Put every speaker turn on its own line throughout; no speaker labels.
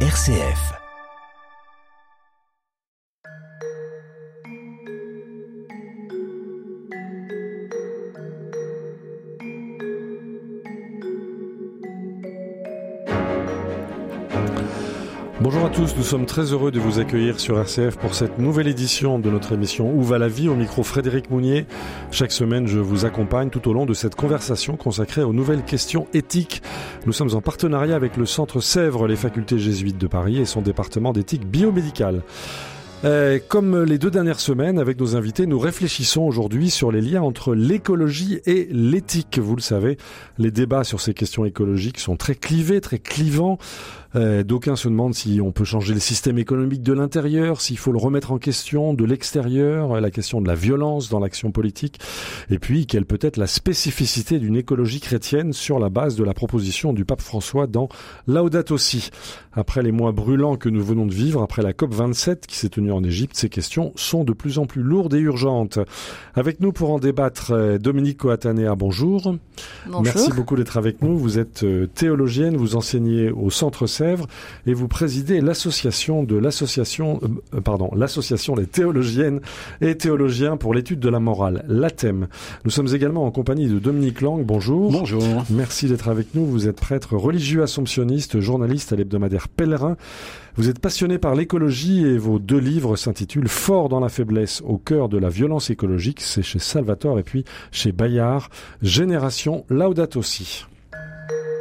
RCF.
Tous, nous sommes très heureux de vous accueillir sur RCF pour cette nouvelle édition de notre émission Où va la vie? Au micro Frédéric Mounier. Chaque semaine, je vous accompagne tout au long de cette conversation consacrée aux nouvelles questions éthiques. Nous sommes en partenariat avec le Centre Sèvres, les facultés jésuites de Paris et son département d'éthique biomédicale. Euh, comme les deux dernières semaines, avec nos invités, nous réfléchissons aujourd'hui sur les liens entre l'écologie et l'éthique. Vous le savez, les débats sur ces questions écologiques sont très clivés, très clivants. Euh, D'aucuns se demandent si on peut changer le système économique de l'intérieur, s'il faut le remettre en question de l'extérieur, la question de la violence dans l'action politique, et puis quelle peut être la spécificité d'une écologie chrétienne sur la base de la proposition du pape François dans Laudato Si. Après les mois brûlants que nous venons de vivre, après la COP 27 qui s'est tenue en Égypte, ces questions sont de plus en plus lourdes et urgentes. Avec nous pour en débattre, euh, Dominique Coatanea, bonjour.
Bonjour.
Merci beaucoup d'être avec nous. Vous êtes euh, théologienne, vous enseignez au Centre Sèvres et vous présidez l'association de l'association, euh, pardon, l'association des théologiennes et théologiens pour l'étude de la morale, l'ATEM. Nous sommes également en compagnie de Dominique Lang. Bonjour.
Bonjour.
Merci d'être avec nous. Vous êtes prêtre religieux assomptionniste, journaliste à l'hebdomadaire Pèlerin. Vous êtes passionné par l'écologie et vos deux livres s'intitulent Fort dans la faiblesse au cœur de la violence écologique. C'est chez Salvatore et puis chez Bayard. Génération Laudato Si.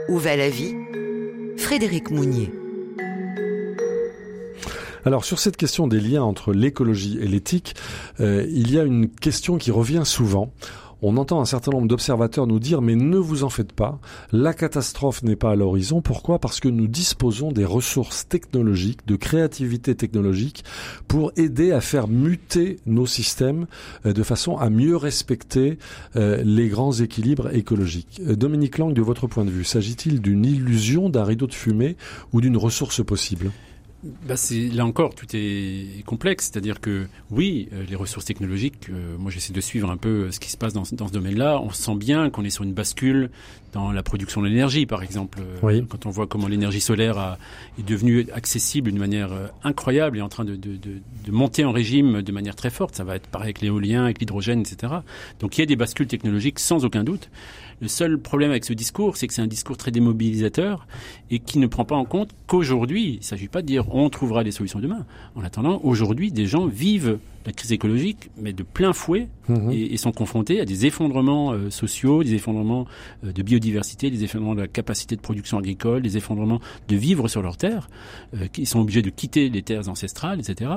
Où va la vie Frédéric Mounier.
Alors sur cette question des liens entre l'écologie et l'éthique, euh, il y a une question qui revient souvent. On entend un certain nombre d'observateurs nous dire mais ne vous en faites pas, la catastrophe n'est pas à l'horizon. Pourquoi? Parce que nous disposons des ressources technologiques, de créativité technologique pour aider à faire muter nos systèmes euh, de façon à mieux respecter euh, les grands équilibres écologiques. Euh, Dominique Lang, de votre point de vue, s'agit-il d'une illusion, d'un rideau de fumée ou d'une ressource possible?
Bah là encore tout est complexe, c'est-à-dire que oui, euh, les ressources technologiques, euh, moi j'essaie de suivre un peu ce qui se passe dans, dans ce domaine-là. On sent bien qu'on est sur une bascule dans la production de l'énergie, par exemple. Euh,
Oui.
Quand on voit comment l'énergie solaire a, est devenue accessible d'une manière euh, incroyable et en train de, de, de, de monter en régime de manière très forte, ça va être pareil avec l'éolien, avec l'hydrogène, etc. Donc il y a des bascules technologiques sans aucun doute. Le seul problème avec ce discours, c'est que c'est un discours très démobilisateur et qui ne prend pas en compte qu'aujourd'hui, il ne s'agit pas de dire on trouvera des solutions demain. En attendant, aujourd'hui, des gens vivent la crise écologique, mais de plein fouet,
Mhm.
et, et sont confrontés à des effondrements euh, sociaux, des effondrements euh, de biodiversité, des effondrements de la capacité de production agricole, des effondrements de vivre sur leurs terres, euh, qui sont obligés de quitter les terres ancestrales, etc.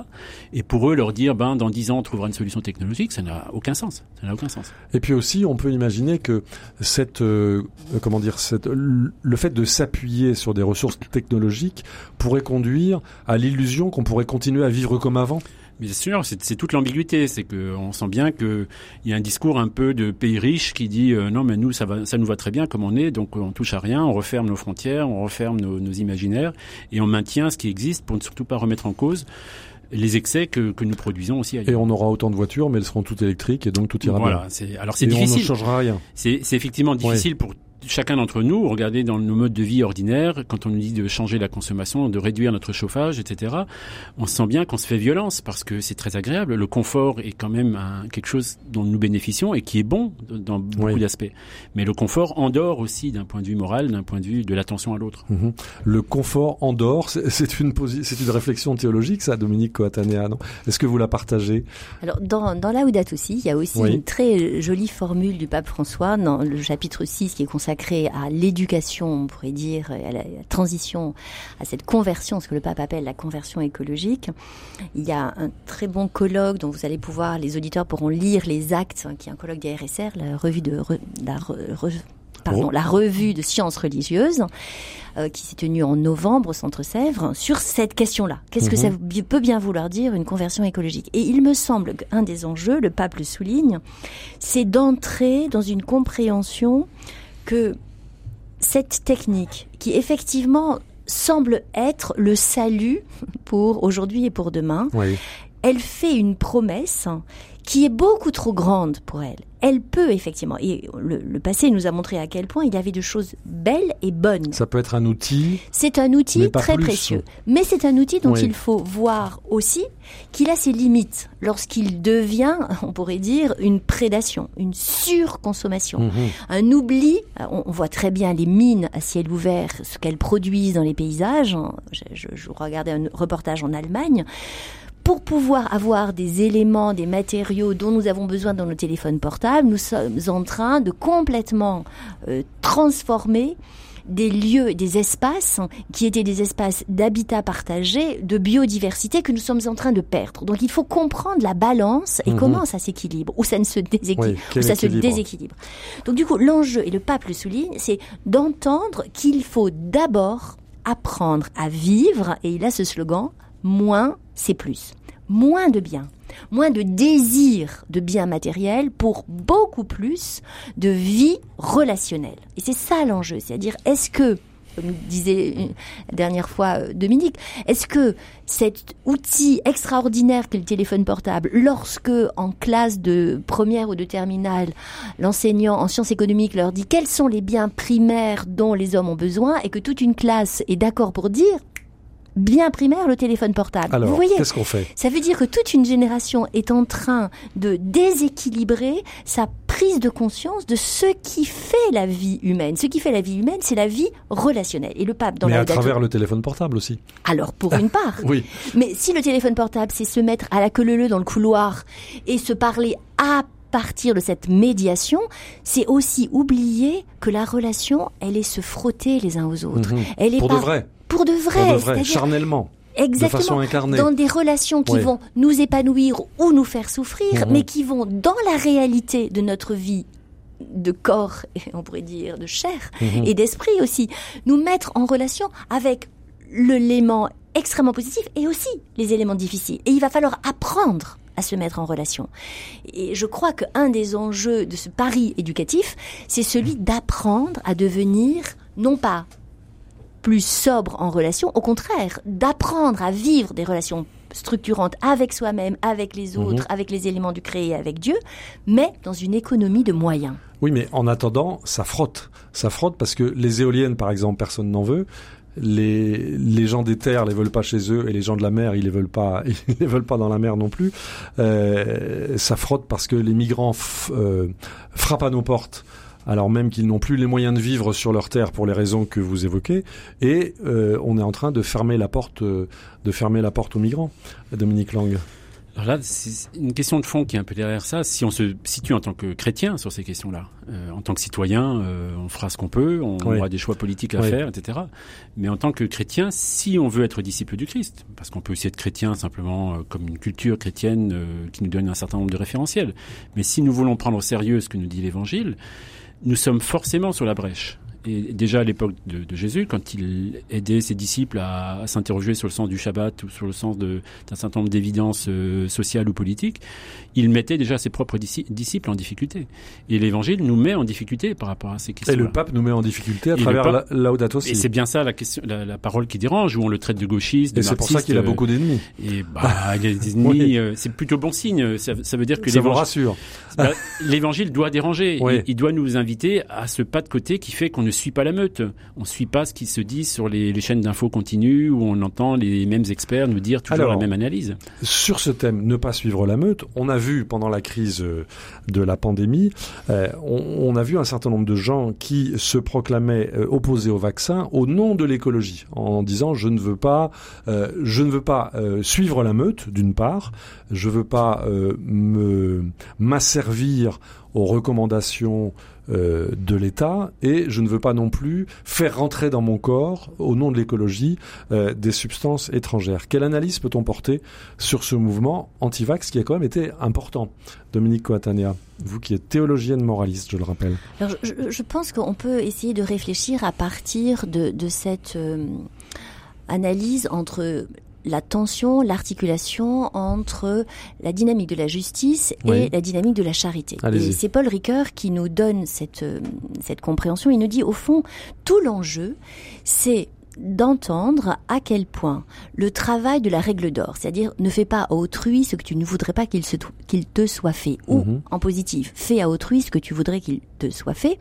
Et pour eux, leur dire, ben, dans dix ans, on trouvera une solution technologique, ça n'a aucun sens. Ça n'a aucun sens.
Et puis aussi, on peut imaginer que cette, euh, comment dire, cette, le fait de s'appuyer sur des ressources technologiques pourrait conduire à l'illusion qu'on pourrait continuer à vivre comme avant.
Bien sûr, c'est toute l'ambiguïté. C'est que on sent bien qu'il y a un discours un peu de pays riche qui dit euh, non, mais nous ça va, ça nous va très bien comme on est, donc on touche à rien, on referme nos frontières, on referme nos, nos imaginaires et on maintient ce qui existe pour ne surtout pas remettre en cause les excès que, que nous produisons aussi
Et
ailleurs.
on aura autant de voitures, mais elles seront toutes électriques et donc tout ira
Voilà,
bien.
c'est alors c'est
Et on ne
difficile.
changera rien.
C'est c'est effectivement difficile pour chacun d'entre nous, regardez dans nos modes de vie ordinaires, quand on nous dit de changer la consommation, de réduire notre chauffage, etc., on sent bien qu'on se fait violence parce que c'est très agréable. Le confort est quand même un- quelque chose dont nous bénéficions et qui est bon dans beaucoup
Oui.
d'aspects. Mais le confort endort aussi d'un point de vue moral, d'un point de vue de l'attention à l'autre.
Mhm. Le confort endort, c'est c'est une, posi- c'est une réflexion théologique, ça, Dominique Coatanea, non? Est-ce que vous la partagez?
Alors, dans, dans Laudato Si, il y a aussi
Oui.
une très jolie formule du pape François dans le chapitre 6 qui est consacré à l'éducation, on pourrait dire, à la, transition, à cette conversion, ce que le pape appelle la conversion écologique. Il y a un très bon colloque dont vous allez pouvoir, les auditeurs pourront lire les actes, hein, qui est un colloque des RSR, la revue de, la, re- re- pardon,
Oh.
la revue de sciences religieuses, euh, qui s'est tenue en novembre au Centre Sèvres, sur cette question-là. Qu'est-ce que
Mhm.
ça peut bien vouloir dire une conversion écologique? Et il me semble qu'un des enjeux, le pape le souligne, c'est d'entrer dans une compréhension que cette technique, qui effectivement semble être le salut pour aujourd'hui et pour demain,
Oui.
elle fait une promesse qui est beaucoup trop grande pour elle. Elle peut effectivement, et le, passé nous a montré à quel point il y avait de choses belles et bonnes.
Ça peut être un outil.
C'est un outil très précieux, mais c'est un outil dont il faut voir aussi qu'il a ses limites lorsqu'il devient, on pourrait dire, une prédation, une surconsommation, mhm. un oubli. On, voit très bien les mines à ciel ouvert, ce qu'elles produisent dans les paysages. Je, je, je regardais un reportage en Allemagne pour pouvoir avoir des éléments, des matériaux dont nous avons besoin dans nos téléphones portables, nous sommes en train de complètement euh, transformer des lieux, des espaces qui étaient des espaces d'habitat partagé, de biodiversité que nous sommes en train de perdre. Donc il faut comprendre la balance et mhm. comment ça s'équilibre, ou ça ne se déséquilibre, ou ça se déséquilibre. Donc du coup, l'enjeu, et le pape le souligne, c'est d'entendre qu'il faut d'abord apprendre à vivre, et il a ce slogan, moins c'est plus moins de biens, moins de désir de biens matériels pour beaucoup plus de vie relationnelle. Et c'est ça l'enjeu, c'est-à-dire est-ce que comme disait la dernière fois euh, Dominique, est-ce que cet outil extraordinaire qu'est le téléphone portable, lorsque en classe de première ou de terminale, l'enseignant en sciences économiques leur dit quels sont les biens primaires dont les hommes ont besoin et que toute une classe est d'accord pour dire bien primaire le téléphone portable.
Alors, Vous voyez, qu'est-ce qu'on fait?
Ça veut dire que toute une génération est en train de déséquilibrer sa prise de conscience de ce qui fait la vie humaine. Ce qui fait la vie humaine, c'est la vie relationnelle. Et le pape dans
Mais
à
travers le téléphone portable aussi.
Alors pour une part.
oui.
Mais si le téléphone portable, c'est se mettre à la queue leu dans le couloir et se parler à partir de cette médiation, c'est aussi oublier que la relation, elle est se frotter les uns aux autres.
Mhm.
Elle est
pour de vrai.
Pour de vrai.
Pour de vrai, charnellement.
Exactement.
De façon incarnée.
Dans des relations qui vont nous épanouir ou nous faire souffrir,
Mhm.
mais qui vont dans la réalité de notre vie de corps, et on pourrait dire de chair,
Mhm.
et d'esprit aussi, nous mettre en relation avec l'élément extrêmement positif et aussi les éléments difficiles. Et il va falloir apprendre à se mettre en relation. Et je crois qu'un des enjeux de ce pari éducatif, c'est celui d'apprendre à devenir, non pas plus sobre en relation, au contraire, d'apprendre à vivre des relations structurantes avec soi-même, avec les autres, avec les éléments du créé, avec Dieu, mais dans une économie de moyens.
Oui, mais en attendant, ça frotte. Ça frotte parce que les éoliennes, par exemple, personne n'en veut. Les, les gens des terres les veulent pas chez eux et les gens de la mer ils les veulent pas ils les veulent pas dans la mer non plus euh, ça frotte parce que les migrants euh, frappent à nos portes alors même qu'ils n'ont plus les moyens de vivre sur leur terre pour les raisons que vous évoquez, et euh, on est en train de fermer la porte, euh, de fermer la porte aux migrants. Dominique Lang.
Alors là, c'est une question de fond qui est un peu derrière ça. Si on se situe en tant que chrétien sur ces questions-là, euh, en tant que citoyen, euh, on fera ce qu'on peut, on
Oui.
aura des choix politiques à
Oui.
faire, etc. Mais en tant que chrétien, si on veut être disciple du Christ, parce qu'on peut aussi être chrétien simplement euh, comme une culture chrétienne qui nous donne un certain nombre de référentiels, mais si nous voulons prendre au sérieux ce que nous dit l'Évangile, nous sommes forcément sur la brèche. Et déjà à l'époque de, de Jésus, quand il aidait ses disciples à, à s'interroger sur le sens du Shabbat ou sur le sens d'un certain nombre d'évidences euh, sociales ou politiques, il mettait déjà ses propres disci- disciples en difficulté. Et l'Évangile nous met en difficulté par rapport à ces questions.
Et le pape nous met en difficulté à
Et
travers la, Laudato Si.
Et c'est bien ça la question, la, la parole qui dérange, où on le traite de gauchiste, de
Et c'est pour ça qu'il a
euh,
beaucoup d'ennemis.
Et bah, il a des ennemis.
Oui.
euh, c'est plutôt bon signe. Ça, ça veut dire que
Ça vous
l'évangile,
rassure.
bah, l'évangile doit déranger.
Oui.
Il, il doit nous inviter à ce pas de côté qui fait qu'on ne suit pas la meute. On ne suit pas ce qui se dit sur les, les chaînes d'infos continues où on entend les mêmes experts nous dire toujours
Alors,
la même analyse.
Sur ce thème, ne pas suivre la meute, on a vu pendant la crise euh, de la pandémie, euh, on, on a vu un certain nombre de gens qui se proclamaient euh, opposés au vaccin au nom de l'écologie, en disant je ne veux pas, euh, je ne veux pas suivre la meute d'une part, je veux pas me m'asservir aux recommandations euh, de l'État et je ne veux pas non plus faire rentrer dans mon corps, au nom de l'écologie, euh, des substances étrangères. Quelle analyse peut-on porter sur ce mouvement anti-vax qui a quand même été important? Dominique Coatania, vous qui êtes théologienne moraliste, je le rappelle.
Alors, je, je- pense qu'on peut essayer de réfléchir à partir de, de cette euh, analyse entre la tension, l'articulation entre la dynamique de la justice et
Oui.
la dynamique de la charité. Et c'est Paul Ricoeur qui nous donne cette, euh, cette compréhension. Il nous dit, au fond, tout l'enjeu, c'est d'entendre à quel point le travail de la règle d'or, c'est-à-dire ne fais pas à autrui ce que tu ne voudrais pas qu'il te soit fait, ou
Mhm.
en positif, fais à autrui ce que tu voudrais qu'il te soit fait,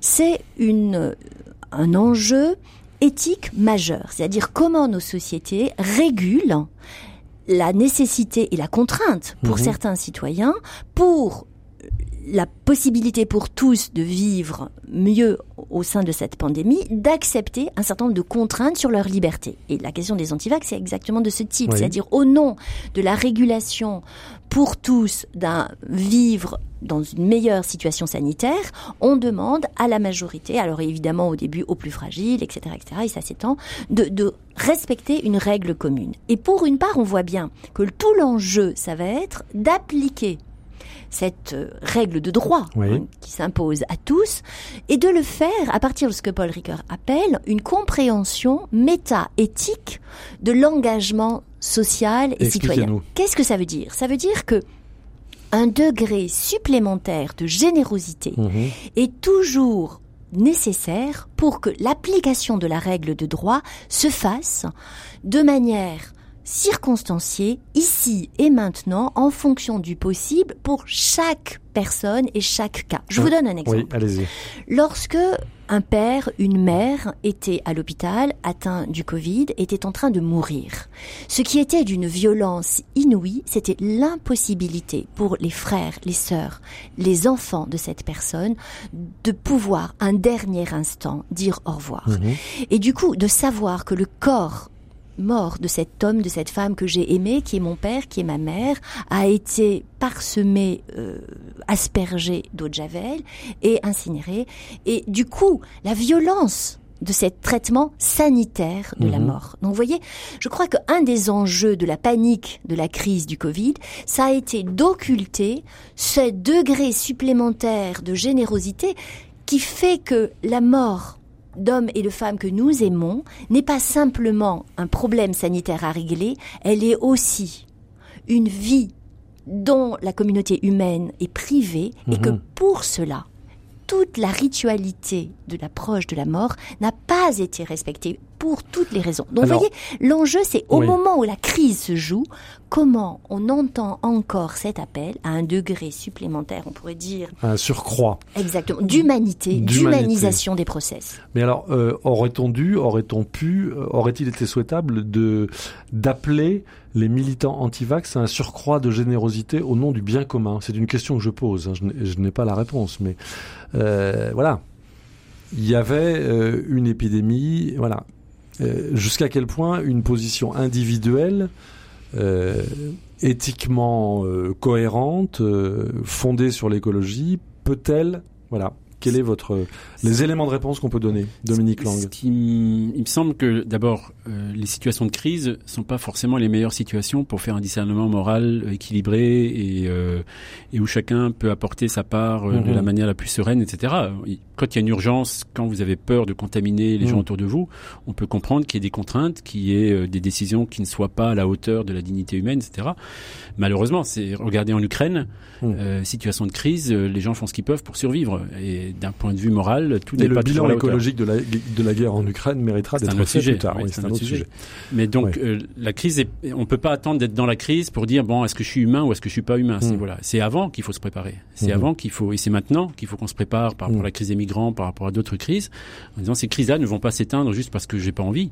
c'est une un enjeu éthique majeur, c'est-à-dire comment nos sociétés régulent la nécessité et la contrainte pour
Mhm.
certains citoyens pour la possibilité pour tous de vivre mieux au sein de cette pandémie, d'accepter un certain nombre de contraintes sur leur liberté. Et la question des antivax, c'est exactement de ce type,
Oui.
c'est-à-dire au nom de la régulation pour tous d'un vivre dans une meilleure situation sanitaire, on demande à la majorité, alors évidemment au début aux plus fragiles, etc., etc., et ça s'étend, de, de respecter une règle commune. Et pour une part, on voit bien que tout l'enjeu, ça va être d'appliquer cette euh, règle de droit
Oui.
hein, qui s'impose à tous et de le faire à partir de ce que Paul Ricoeur appelle une compréhension méta-éthique de l'engagement social et citoyen. Qu'est-ce que ça veut dire? Ça veut dire que un degré supplémentaire de générosité
Mhm.
est toujours nécessaire pour que l'application de la règle de droit se fasse de manière circonstanciée, ici et maintenant, en fonction du possible pour chaque personne et chaque cas. Je vous donne un exemple.
Oui, allez-y.
Lorsque un père, une mère étaient à l'hôpital, atteint du Covid, était en train de mourir. Ce qui était d'une violence inouïe, c'était l'impossibilité pour les frères, les sœurs, les enfants de cette personne de pouvoir un dernier instant dire au revoir.
Mhm.
Et du coup, de savoir que le corps mort de cet homme, de cette femme que j'ai aimé, qui est mon père, qui est ma mère, a été parsemé, euh, aspergé d'eau de javel et incinéré. Et du coup, la violence de ce traitement sanitaire de la
Mhm.
mort. Donc vous voyez, je crois qu'un des enjeux de la panique de la crise du Covid, ça a été d'occulter ce degré supplémentaire de générosité qui fait que la mort d'hommes et de femmes que nous aimons n'est pas simplement un problème sanitaire à régler, elle est aussi une vie dont la communauté humaine est privée et que
Mhm.
pour cela, toute la ritualité de l'approche de la mort n'a pas été respectée pour toutes les raisons. Donc
Alors-
vous voyez, l'enjeu c'est au
Oui.
moment où la crise se joue, comment on entend encore cet appel à un degré supplémentaire, on pourrait dire
Un surcroît.
exactement, d'humanité, d'humanisation des process.
Mais alors, euh, aurait-on dû, aurait-on pu, euh, aurait-il été souhaitable de d'appeler les militants anti-vax à un surcroît de générosité au nom du bien commun? C'est une question que je pose. hein. Je n'ai- Je n'ai pas la réponse, mais euh, voilà. Il y avait euh, une épidémie, voilà. Euh, Jusqu'à quel point une position individuelle, euh, éthiquement euh, cohérente, fondée sur l'écologie, peut-elle, voilà. Quel est votre les éléments de réponse qu'on peut donner, Dominique Lang
qui il me semble que d'abord euh, les situations de crise sont pas forcément les meilleures situations pour faire un discernement moral équilibré et, euh, et où chacun peut apporter sa part euh, de
Mhm.
la manière la plus sereine, etc. Quand il y a une urgence, quand vous avez peur de contaminer les
Mhm.
gens autour de vous, on peut comprendre qu'il y ait des contraintes, qu'il y ait euh, des décisions qui ne soient pas à la hauteur de la dignité humaine, etc. Malheureusement, c'est regardez en Ukraine,
Mhm.
euh, situation de crise, euh, les gens font ce qu'ils peuvent pour survivre et d'un point de vue moral, tout n'est
le
pas
bilan
la hauteur.
écologique de la, de la guerre en Ukraine méritera d'être fait plus tard.
Oui,
Oui, c'est un autre sujet.
Mais donc euh, la crise, est, on peut pas attendre d'être dans la crise pour dire bon est-ce que je suis humain ou est-ce que je suis pas humain? C'est
Mm.
voilà, c'est avant qu'il faut se préparer. C'est
Mhm.
avant qu'il faut et c'est maintenant qu'il faut qu'on se prépare par rapport à la crise des migrants, par rapport à d'autres crises, en disant ces crises-là ne vont pas s'éteindre juste parce que j'ai pas envie.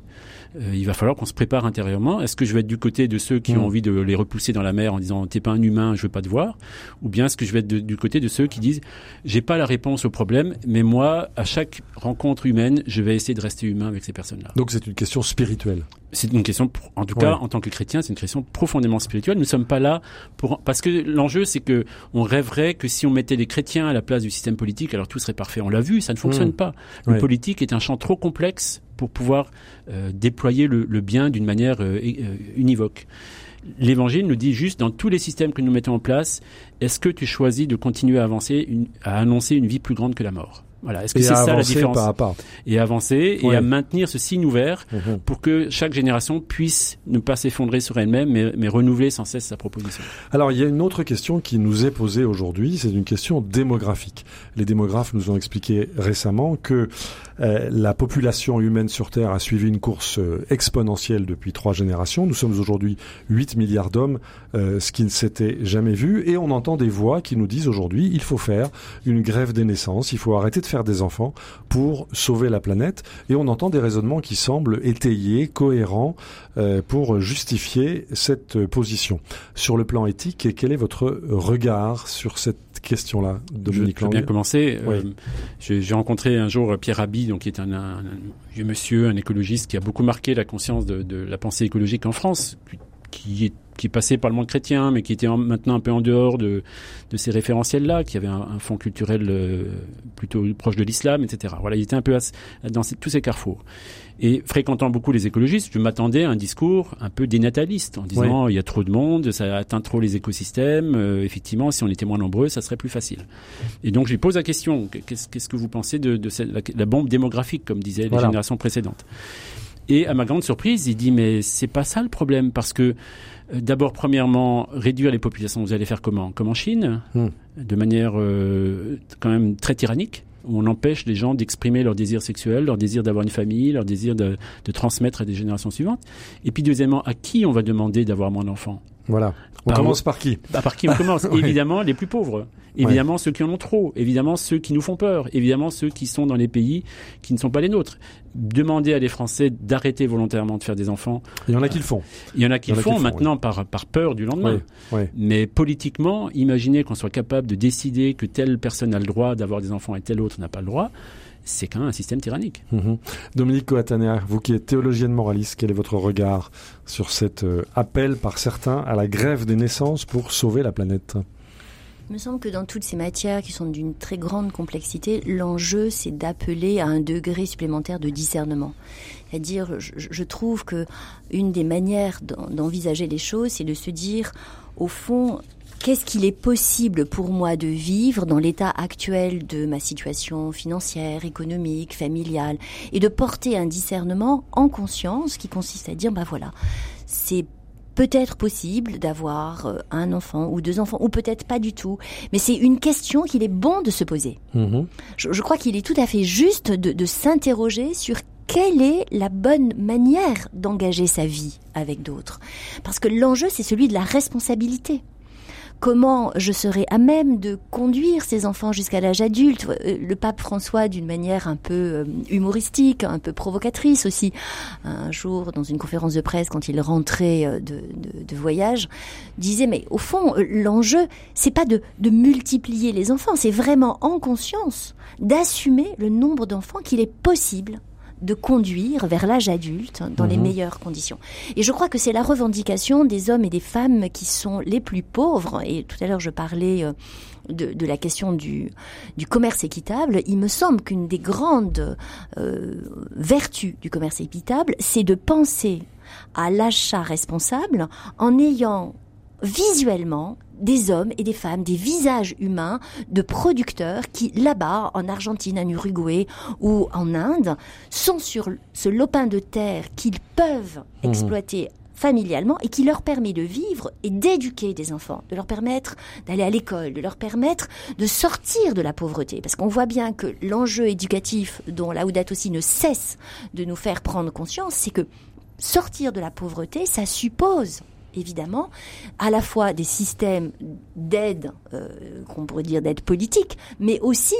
Euh, il va falloir qu'on se prépare intérieurement. Est-ce que je vais être du côté de ceux qui ont envie de les repousser dans la mer en disant t'es pas un humain, je veux pas te voir, ou bien est-ce que je vais être de- du côté de ceux qui disent j'ai pas la réponse au problème, mais moi à chaque rencontre humaine, je vais essayer de rester humain avec ces personnes-là.
Donc c'est une question spirituelle.
C'est une question, en tout cas,
Ouais.
en tant que chrétien, c'est une question profondément spirituelle. Nous sommes pas là pour, parce que l'enjeu, c'est que on rêverait que si on mettait les chrétiens à la place du système politique, alors tout serait parfait. On l'a vu, ça ne fonctionne
Mm.
pas. Le
Ouais.
politique est un champ trop complexe pour pouvoir euh, déployer le, le bien d'une manière euh, euh, univoque. L'évangile nous dit juste, dans tous les systèmes que nous mettons en place, est-ce que tu choisis de continuer à avancer, une- à annoncer une vie plus grande que la mort? Voilà. Est-ce que c'est ça la différence
pas.
Et avancer
Ouais.
et à maintenir ce signe ouvert
Mhm.
pour que chaque génération puisse ne pas s'effondrer sur elle-même, mais, mais renouveler sans cesse sa proposition.
Alors, il y a une autre question qui nous est posée aujourd'hui, c'est une question démographique. Les démographes nous ont expliqué récemment que Euh, la population humaine sur Terre a suivi une course euh, exponentielle depuis trois générations. Nous sommes aujourd'hui 8 milliards d'hommes, euh, ce qui ne s'était jamais vu. Et on entend des voix qui nous disent aujourd'hui, il faut faire une grève des naissances, il faut arrêter de faire des enfants pour sauver la planète. Et on entend des raisonnements qui semblent étayés, cohérents, pour justifier cette position. Sur le plan éthique, quel est votre regard sur cette question-là,
Dominique Je, je bien commencer. Euh, j'ai rencontré un jour Pierre Rabhi, donc qui est un, vieux monsieur, un écologiste qui a beaucoup marqué la conscience de, la pensée écologique en France, qui est qui passé par le monde chrétien, mais qui était maintenant un peu en dehors de, de ces référentiels-là, qui avait un, fond culturel euh, plutôt proche de l'islam, etc. Voilà, il était un peu dans tous ces carrefours. Et fréquentant beaucoup les écologistes, je m'attendais à un discours un peu dénataliste, en disant il y a trop de monde, ça atteint trop les écosystèmes. Euh, effectivement, si on était moins nombreux, ça serait plus facile. Et donc, je lui pose la question qu'est-ce que vous pensez de, de cette, la, bombe démographique, comme disaient les générations précédentes? Et à ma grande surprise, il dit mais c'est pas ça le problème, parce que euh, D'abord, premièrement, réduire les populations. Vous allez faire comment? Comme en Chine, hmm. de manière euh, quand même très tyrannique où on empêche les gens d'exprimer leur désir sexuel, leur désir d'avoir une famille, leur désir de, de, transmettre à des générations suivantes. Et puis deuxièmement, à qui on va demander d'avoir moins d'enfants
Voilà. On commence par qui?
Bah, Par qui on commence Évidemment, les plus pauvres. Évidemment, ceux qui en ont trop. Évidemment, ceux qui nous font peur. Évidemment, ceux qui sont dans les pays qui ne sont pas les nôtres. Demander à les Français d'arrêter volontairement de faire des enfants.
Il y en a qui le font.
Il y en a qui le font maintenant par, par peur du lendemain. Mais politiquement, imaginez qu'on soit capable de décider que telle personne a le droit d'avoir des enfants et telle autre n'a pas le droit c'est quand même un système tyrannique.
Mhm. Dominique Coatanea, vous qui êtes théologienne moraliste, quel est votre regard sur cet euh, appel par certains à la grève des naissances pour sauver la planète?
Il me semble que dans toutes ces matières qui sont d'une très grande complexité, l'enjeu, c'est d'appeler à un degré supplémentaire de discernement. C'est-à-dire, je, trouve que une des manières d'envisager les choses, c'est de se dire, au fond, qu'est-ce qu'il est possible pour moi de vivre dans l'état actuel de ma situation financière, économique, familiale, et de porter un discernement en conscience qui consiste à dire, bah voilà, c'est peut-être possible d'avoir euh, un enfant ou deux enfants, ou peut-être pas du tout. Mais c'est une question qu'il est bon de se poser. Mhm. Je, crois qu'il est tout à fait juste de, de s'interroger sur quelle est la bonne manière d'engager sa vie avec d'autres. Parce que l'enjeu, c'est celui de la responsabilité comment je serai à même de conduire ces enfants jusqu'à l'âge adulte. Euh, le pape François, d'une manière un peu euh, humoristique, un peu provocatrice aussi, un jour dans une conférence de presse quand il rentrait euh, de, voyage, disait mais au fond l'enjeu c'est pas de, de multiplier les enfants, c'est vraiment en conscience d'assumer le nombre d'enfants qu'il est possible de conduire vers l'âge adulte dans les mhm. meilleures conditions. Et je crois que c'est la revendication des hommes et des femmes qui sont les plus pauvres. Et tout à l'heure, je parlais euh, de, la question du, du, commerce équitable. Il me semble qu'une des grandes euh, vertus du commerce équitable, c'est de penser à l'achat responsable en ayant visuellement des hommes et des femmes, des visages humains de producteurs qui, là-bas, en Argentine, en Uruguay ou en Inde, sont sur ce lopin de terre qu'ils peuvent mmh. exploiter familialement et qui leur permet de vivre et d'éduquer des enfants, de leur permettre d'aller à l'école, de leur permettre de sortir de la pauvreté. Parce qu'on voit bien que l'enjeu éducatif dont Laudato aussi ne cesse de nous faire prendre conscience, c'est que sortir de la pauvreté, ça suppose évidemment, à la fois des systèmes d'aide, euh, qu'on pourrait dire d'aide politique, mais aussi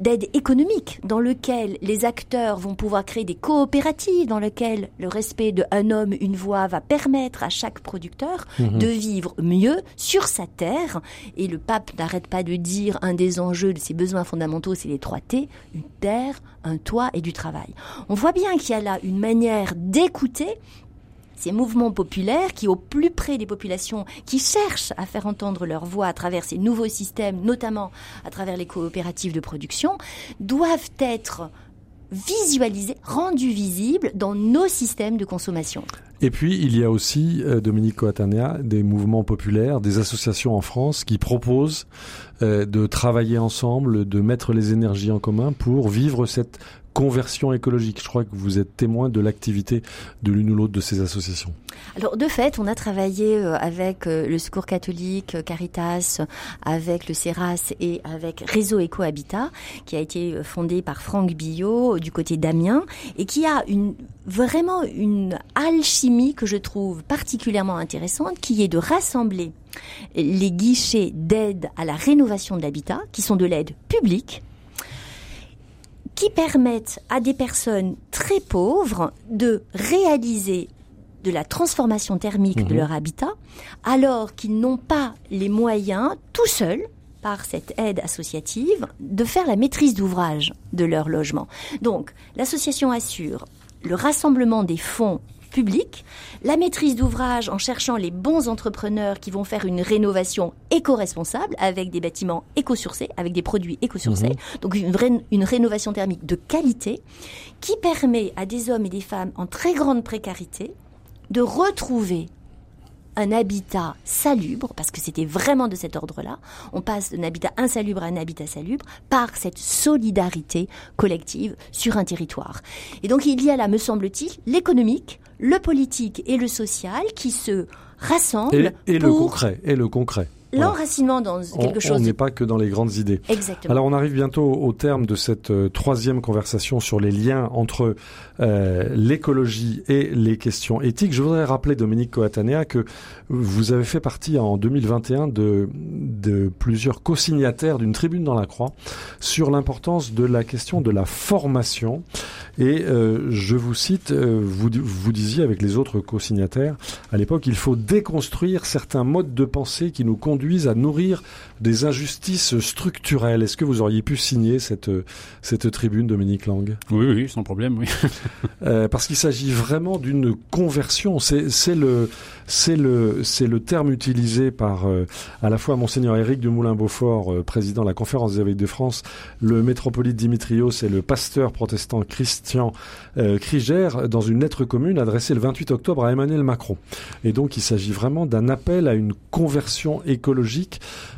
d'aide économique, dans lequel les acteurs vont pouvoir créer des coopératives, dans lequel le respect de un homme, une voix va permettre à chaque producteur mhm. de vivre mieux sur sa terre. Et le pape n'arrête pas de dire un des enjeux de ses besoins fondamentaux, c'est les trois T, une terre, un toit et du travail. On voit bien qu'il y a là une manière d'écouter ces mouvements populaires qui, au plus près des populations, qui cherchent à faire entendre leur voix à travers ces nouveaux systèmes, notamment à travers les coopératives de production, doivent être visualisés, rendus visibles dans nos systèmes de consommation.
Et puis, il y a aussi, euh, Dominique Coatanea, des mouvements populaires, des associations en France qui proposent euh, de travailler ensemble, de mettre les énergies en commun pour vivre cette conversion écologique. Je crois que vous êtes témoin de l'activité de l'une ou l'autre de ces associations.
Alors de fait, on a travaillé euh, avec euh, le Secours catholique, euh, Caritas, avec le CERAS et avec Réseau Éco Habitat, qui a été fondé par Franck Billot du côté d'Amiens et qui a une vraiment une alchimie que je trouve particulièrement intéressante, qui est de rassembler les guichets d'aide à la rénovation de l'habitat, qui sont de l'aide publique, qui permettent à des personnes très pauvres de réaliser de la transformation thermique de mhm. leur habitat, alors qu'ils n'ont pas les moyens, tout seuls, par cette aide associative, de faire la maîtrise d'ouvrage de leur logement. Donc, l'association assure le rassemblement des fonds la maîtrise d'ouvrage en cherchant les bons entrepreneurs qui vont faire une rénovation éco-responsable avec des bâtiments éco-sourcés, avec des produits éco-sourcés, mhm. donc une, une rénovation thermique de qualité qui permet à des hommes et des femmes en très grande précarité de retrouver un habitat salubre, parce que c'était vraiment de cet ordre-là, on passe d'un habitat insalubre à un habitat salubre par cette solidarité collective sur un territoire. Et donc il y a là, me semble-t-il, l'économique, le politique et le social qui se rassemblent.
Et, le concret. Et le concret
l'enracinement dans quelque chose.
On n'est pas que dans les grandes idées.
Exactement.
Alors on arrive bientôt au terme de cette euh, troisième conversation sur les liens entre euh, l'écologie et les questions éthiques. Je voudrais rappeler, Dominique Coatanea, que vous avez fait partie en 2021 de, de plusieurs co-signataires d'une tribune dans la Croix sur l'importance de la question de la formation. Et euh, je vous cite, vous, vous disiez avec les autres co-signataires, à l'époque, il faut déconstruire certains modes de pensée qui nous conduisent à nourrir des injustices structurelles. Est-ce que vous auriez pu signer cette, cette tribune, Dominique Lang?
Oui, oui, sans problème, oui.
euh, parce qu'il s'agit vraiment d'une conversion. C'est le, c'est le, c'est le terme utilisé par euh, à la fois monseigneur Éric de Moulin-Beaufort, euh, président de la Conférence des évêques de France, le métropolite Dimitrios et le pasteur protestant Christian Kriger dans une lettre commune adressée le 28 octobre à Emmanuel Macron. Et donc il s'agit vraiment d'un appel à une conversion écologique.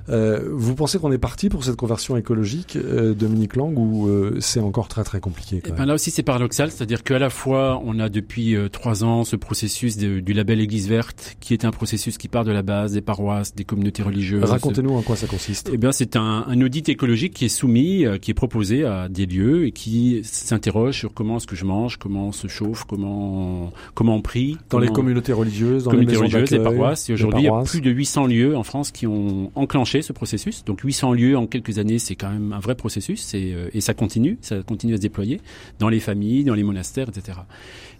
Vous pensez qu'on est parti pour cette conversion écologique, Dominique Lang, ou c'est encore très très compliqué
eh ben Là aussi c'est paradoxal, c'est-à-dire qu'à la fois on a depuis trois ans ce processus du label Église verte qui est un processus qui part de la base des paroisses, des communautés religieuses.
Racontez-nous en quoi ça consiste.
Eh bien, c'est un, un, audit écologique qui est soumis, euh, qui est proposé à des lieux et qui s'interroge sur comment est-ce que je mange, comment on se chauffe, comment comment on prie.
Dans les communautés religieuses, dans
communautés les religieuses, les paroisses. Et aujourd'hui, il y a plus de 800 lieux en France qui ont enclenché ce processus. Donc 800 lieux en quelques années, c'est quand même un vrai processus et, et ça continue, ça continue à se déployer dans les familles, dans les monastères, etc.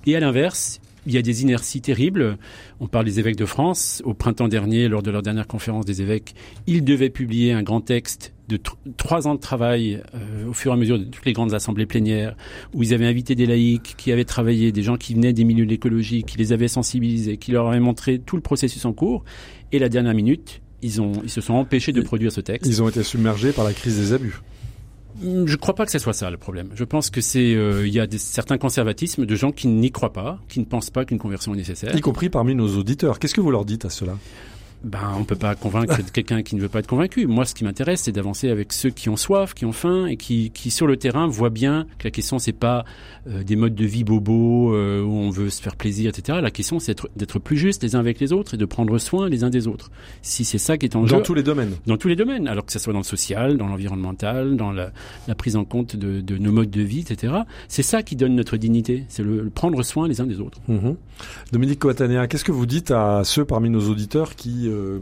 Et à l'inverse, il y a des inerties terribles. On parle des évêques de France. Au printemps dernier, lors de leur dernière conférence des évêques, ils devaient publier un grand texte de trois ans de travail euh, au fur et à mesure de toutes les grandes assemblées plénières, où ils avaient invité des laïcs qui avaient travaillé, des gens qui venaient des milieux de l'écologie, qui les avaient sensibilisés, qui leur avaient montré tout le processus en cours. Et la dernière minute, ils, ont, ils se sont empêchés de produire ce texte.
Ils ont été submergés par la crise des abus.
Je ne crois pas que ce soit ça le problème. Je pense que c'est euh, il y a des, certains conservatismes de gens qui n'y croient pas, qui ne pensent pas qu'une conversion est nécessaire.
Y compris parmi nos auditeurs. Qu'est-ce que vous leur dites à cela
ben, on peut pas convaincre quelqu'un qui ne veut pas être convaincu. Moi, ce qui m'intéresse, c'est d'avancer avec ceux qui ont soif, qui ont faim et qui, qui sur le terrain voient bien que la question c'est pas euh, des modes de vie bobos euh, où on veut se faire plaisir, etc. La question c'est d'être plus juste les uns avec les autres et de prendre soin les uns des autres. Si c'est ça qui est en jeu
dans tous les domaines,
dans tous les domaines, alors que ce soit dans le social, dans l'environnemental, dans la, la, prise en compte de, de, nos modes de vie, etc. C'est ça qui donne notre dignité, c'est le, prendre soin les uns des autres.
Mm-hmm. Dominique Coatanea, qu'est-ce que vous dites à ceux parmi nos auditeurs qui euh,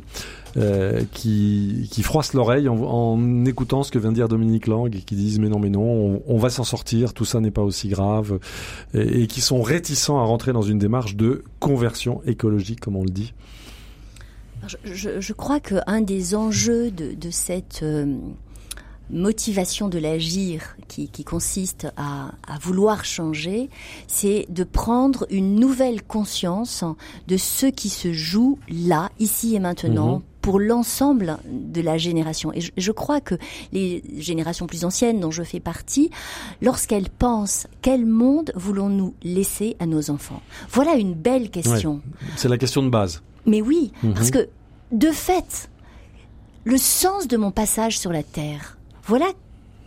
euh, qui, froissent l'oreille en, écoutant ce que vient de dire Dominique Lang et qui disent mais non mais non on, va s'en sortir tout ça n'est pas aussi grave et, qui sont réticents à rentrer dans une démarche de conversion écologique comme on le dit.
Je, je, crois qu'un des enjeux de, de cette euh, motivation de l'agir qui, qui, consiste à, à, vouloir changer, c'est de prendre une nouvelle conscience de ce qui se joue là, ici et maintenant. Mhm. pour l'ensemble de la génération. Et je, je, crois que les générations plus anciennes dont je fais partie, lorsqu'elles pensent quel monde voulons-nous laisser à nos enfants? Voilà une belle question.
c'est la question de base.
Mais oui, mhm. parce que de fait, le sens de mon passage sur la Terre, voilà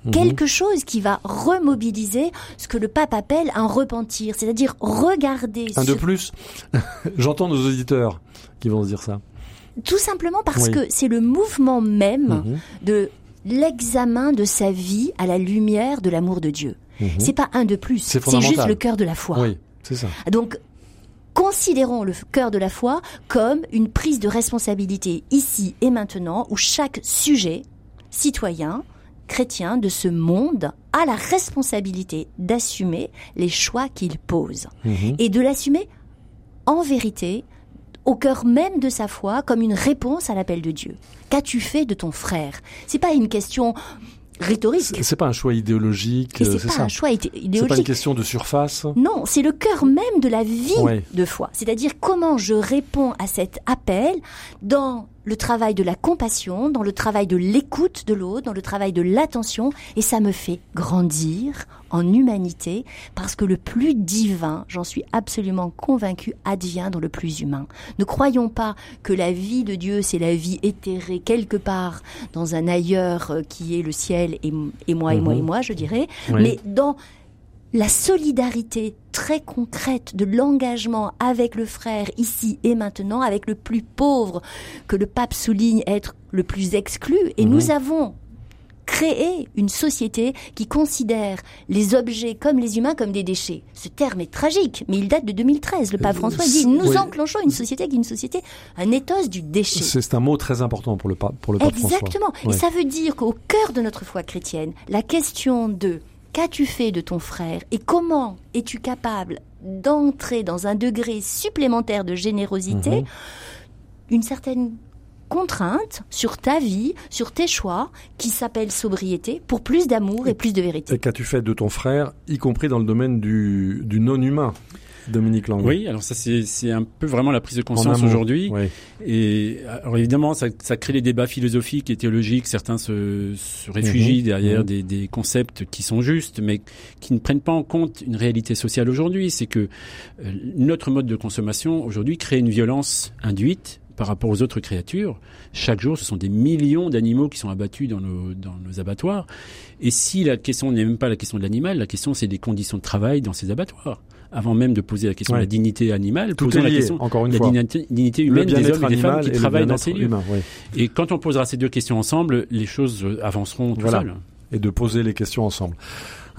Mhm. Quelque chose qui va remobiliser ce que le pape appelle un repentir, c'est-à-dire regarder.
Un de plus. J'entends nos auditeurs qui vont se dire ça.
Tout simplement parce que c'est le mouvement même mhm. de l'examen de sa vie à la lumière de l'amour de Dieu. Mhm. C'est pas un de plus, c'est juste le cœur de la foi.
Oui, c'est ça.
Donc considérons le cœur de la foi comme une prise de responsabilité ici et maintenant où chaque sujet, citoyen, chrétien de ce monde a la responsabilité d'assumer les choix qu'il pose mhm. et de l'assumer en vérité au cœur même de sa foi comme une réponse à l'appel de Dieu. Qu'as-tu fait de ton frère? C'est pas une question rhétorique.
C'est pas un choix idéologique. C'est
pas un choix idéologique. C'est
pas une question de surface.
Non, c'est le cœur même de la vie de foi. C'est-à-dire comment je réponds à cet appel dans le travail de la compassion, dans le travail de l'écoute de l'autre, dans le travail de l'attention, et ça me fait grandir en humanité, parce que le plus divin, j'en suis absolument convaincu, advient dans le plus humain. Ne croyons pas que la vie de Dieu, c'est la vie éthérée quelque part dans un ailleurs euh, qui est le ciel et, moi et moi et mhm. moi, je dirais, mais dans la solidarité très concrète de l'engagement avec le frère ici et maintenant, avec le plus pauvre, que le pape souligne être le plus exclu. Et nous mhm. avons créé une société qui considère les objets comme les humains comme des déchets. Ce terme est tragique, mais il date de 2013. Le pape euh, François dit nous enclenchons une société qui est une société, un éthos du déchet.
C'est un mot très important pour le pape, pour le pape
Exactement. Et ça veut dire qu'au cœur de notre foi chrétienne, la question de qu'as-tu fait de ton frère et comment es-tu capable d'entrer dans un degré supplémentaire de générosité, mhm. une certaine contrainte sur ta vie, sur tes choix, qui s'appelle sobriété, pour plus d'amour et, plus de vérité?
Et qu'as-tu fait de ton frère, y compris dans le domaine du, du non-humain? Dominique Lang.
Oui, alors ça c'est un peu vraiment la prise de conscience aujourd'hui. Et alors évidemment, ça, ça, crée des débats philosophiques et théologiques. Certains se, se réfugient mhm. derrière mhm. des, des, concepts qui sont justes, mais qui ne prennent pas en compte une réalité sociale aujourd'hui. C'est que euh, notre mode de consommation aujourd'hui crée une violence induite par rapport aux autres créatures. Chaque jour, ce sont des millions d'animaux qui sont abattus dans nos, dans nos abattoirs. Et si la question n'est même pas la question de l'animal, la question c'est des conditions de travail dans ces abattoirs avant même de poser la question de la dignité animale, posons la question
encore une
de la dignité, humaine des hommes et des femmes qui travaillent dans ces lieux. Et quand on posera ces deux questions ensemble, les choses avanceront tout
voilà. Et de poser les questions ensemble.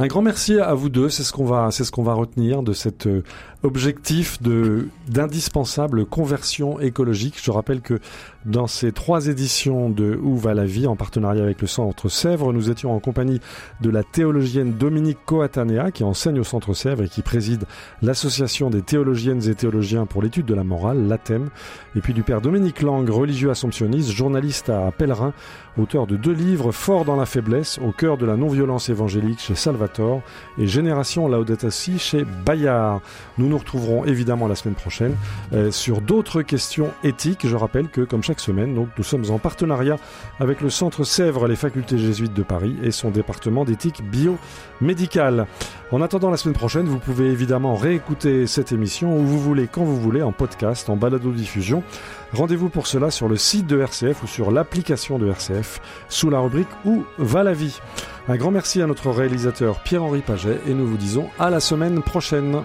Un grand merci à vous deux. C'est ce qu'on va, c'est ce qu'on va retenir de cet euh, objectif de d'indispensable conversion écologique. Je rappelle que dans ces trois éditions de Où va la vie, en partenariat avec le Centre Sèvres, nous étions en compagnie de la théologienne Dominique Coatanea, qui enseigne au Centre Sèvres et qui préside l'association des théologiennes et théologiens pour l'étude de la morale, l'ATHEM, et puis du père Dominique Lang, religieux assomptionniste, journaliste à Pèlerin, auteur de deux livres Fort dans la faiblesse, au cœur de la non-violence évangélique chez Salvatore, et Génération Laudato Si chez Bayard. Nous nous retrouverons évidemment la semaine prochaine euh, sur d'autres questions éthiques. Je rappelle que, comme semaine, donc, nous sommes en partenariat avec le Centre Sèvres, les facultés jésuites de Paris et son département d'éthique biomédicale. En attendant la semaine prochaine, vous pouvez évidemment réécouter cette émission où vous voulez, quand vous voulez, en podcast, en balado-diffusion. Rendez-vous pour cela sur le site de RCF ou sur l'application de RCF sous la rubrique Où va la vie? Un grand merci à notre réalisateur Pierre-Henri Paget et nous vous disons à la semaine prochaine.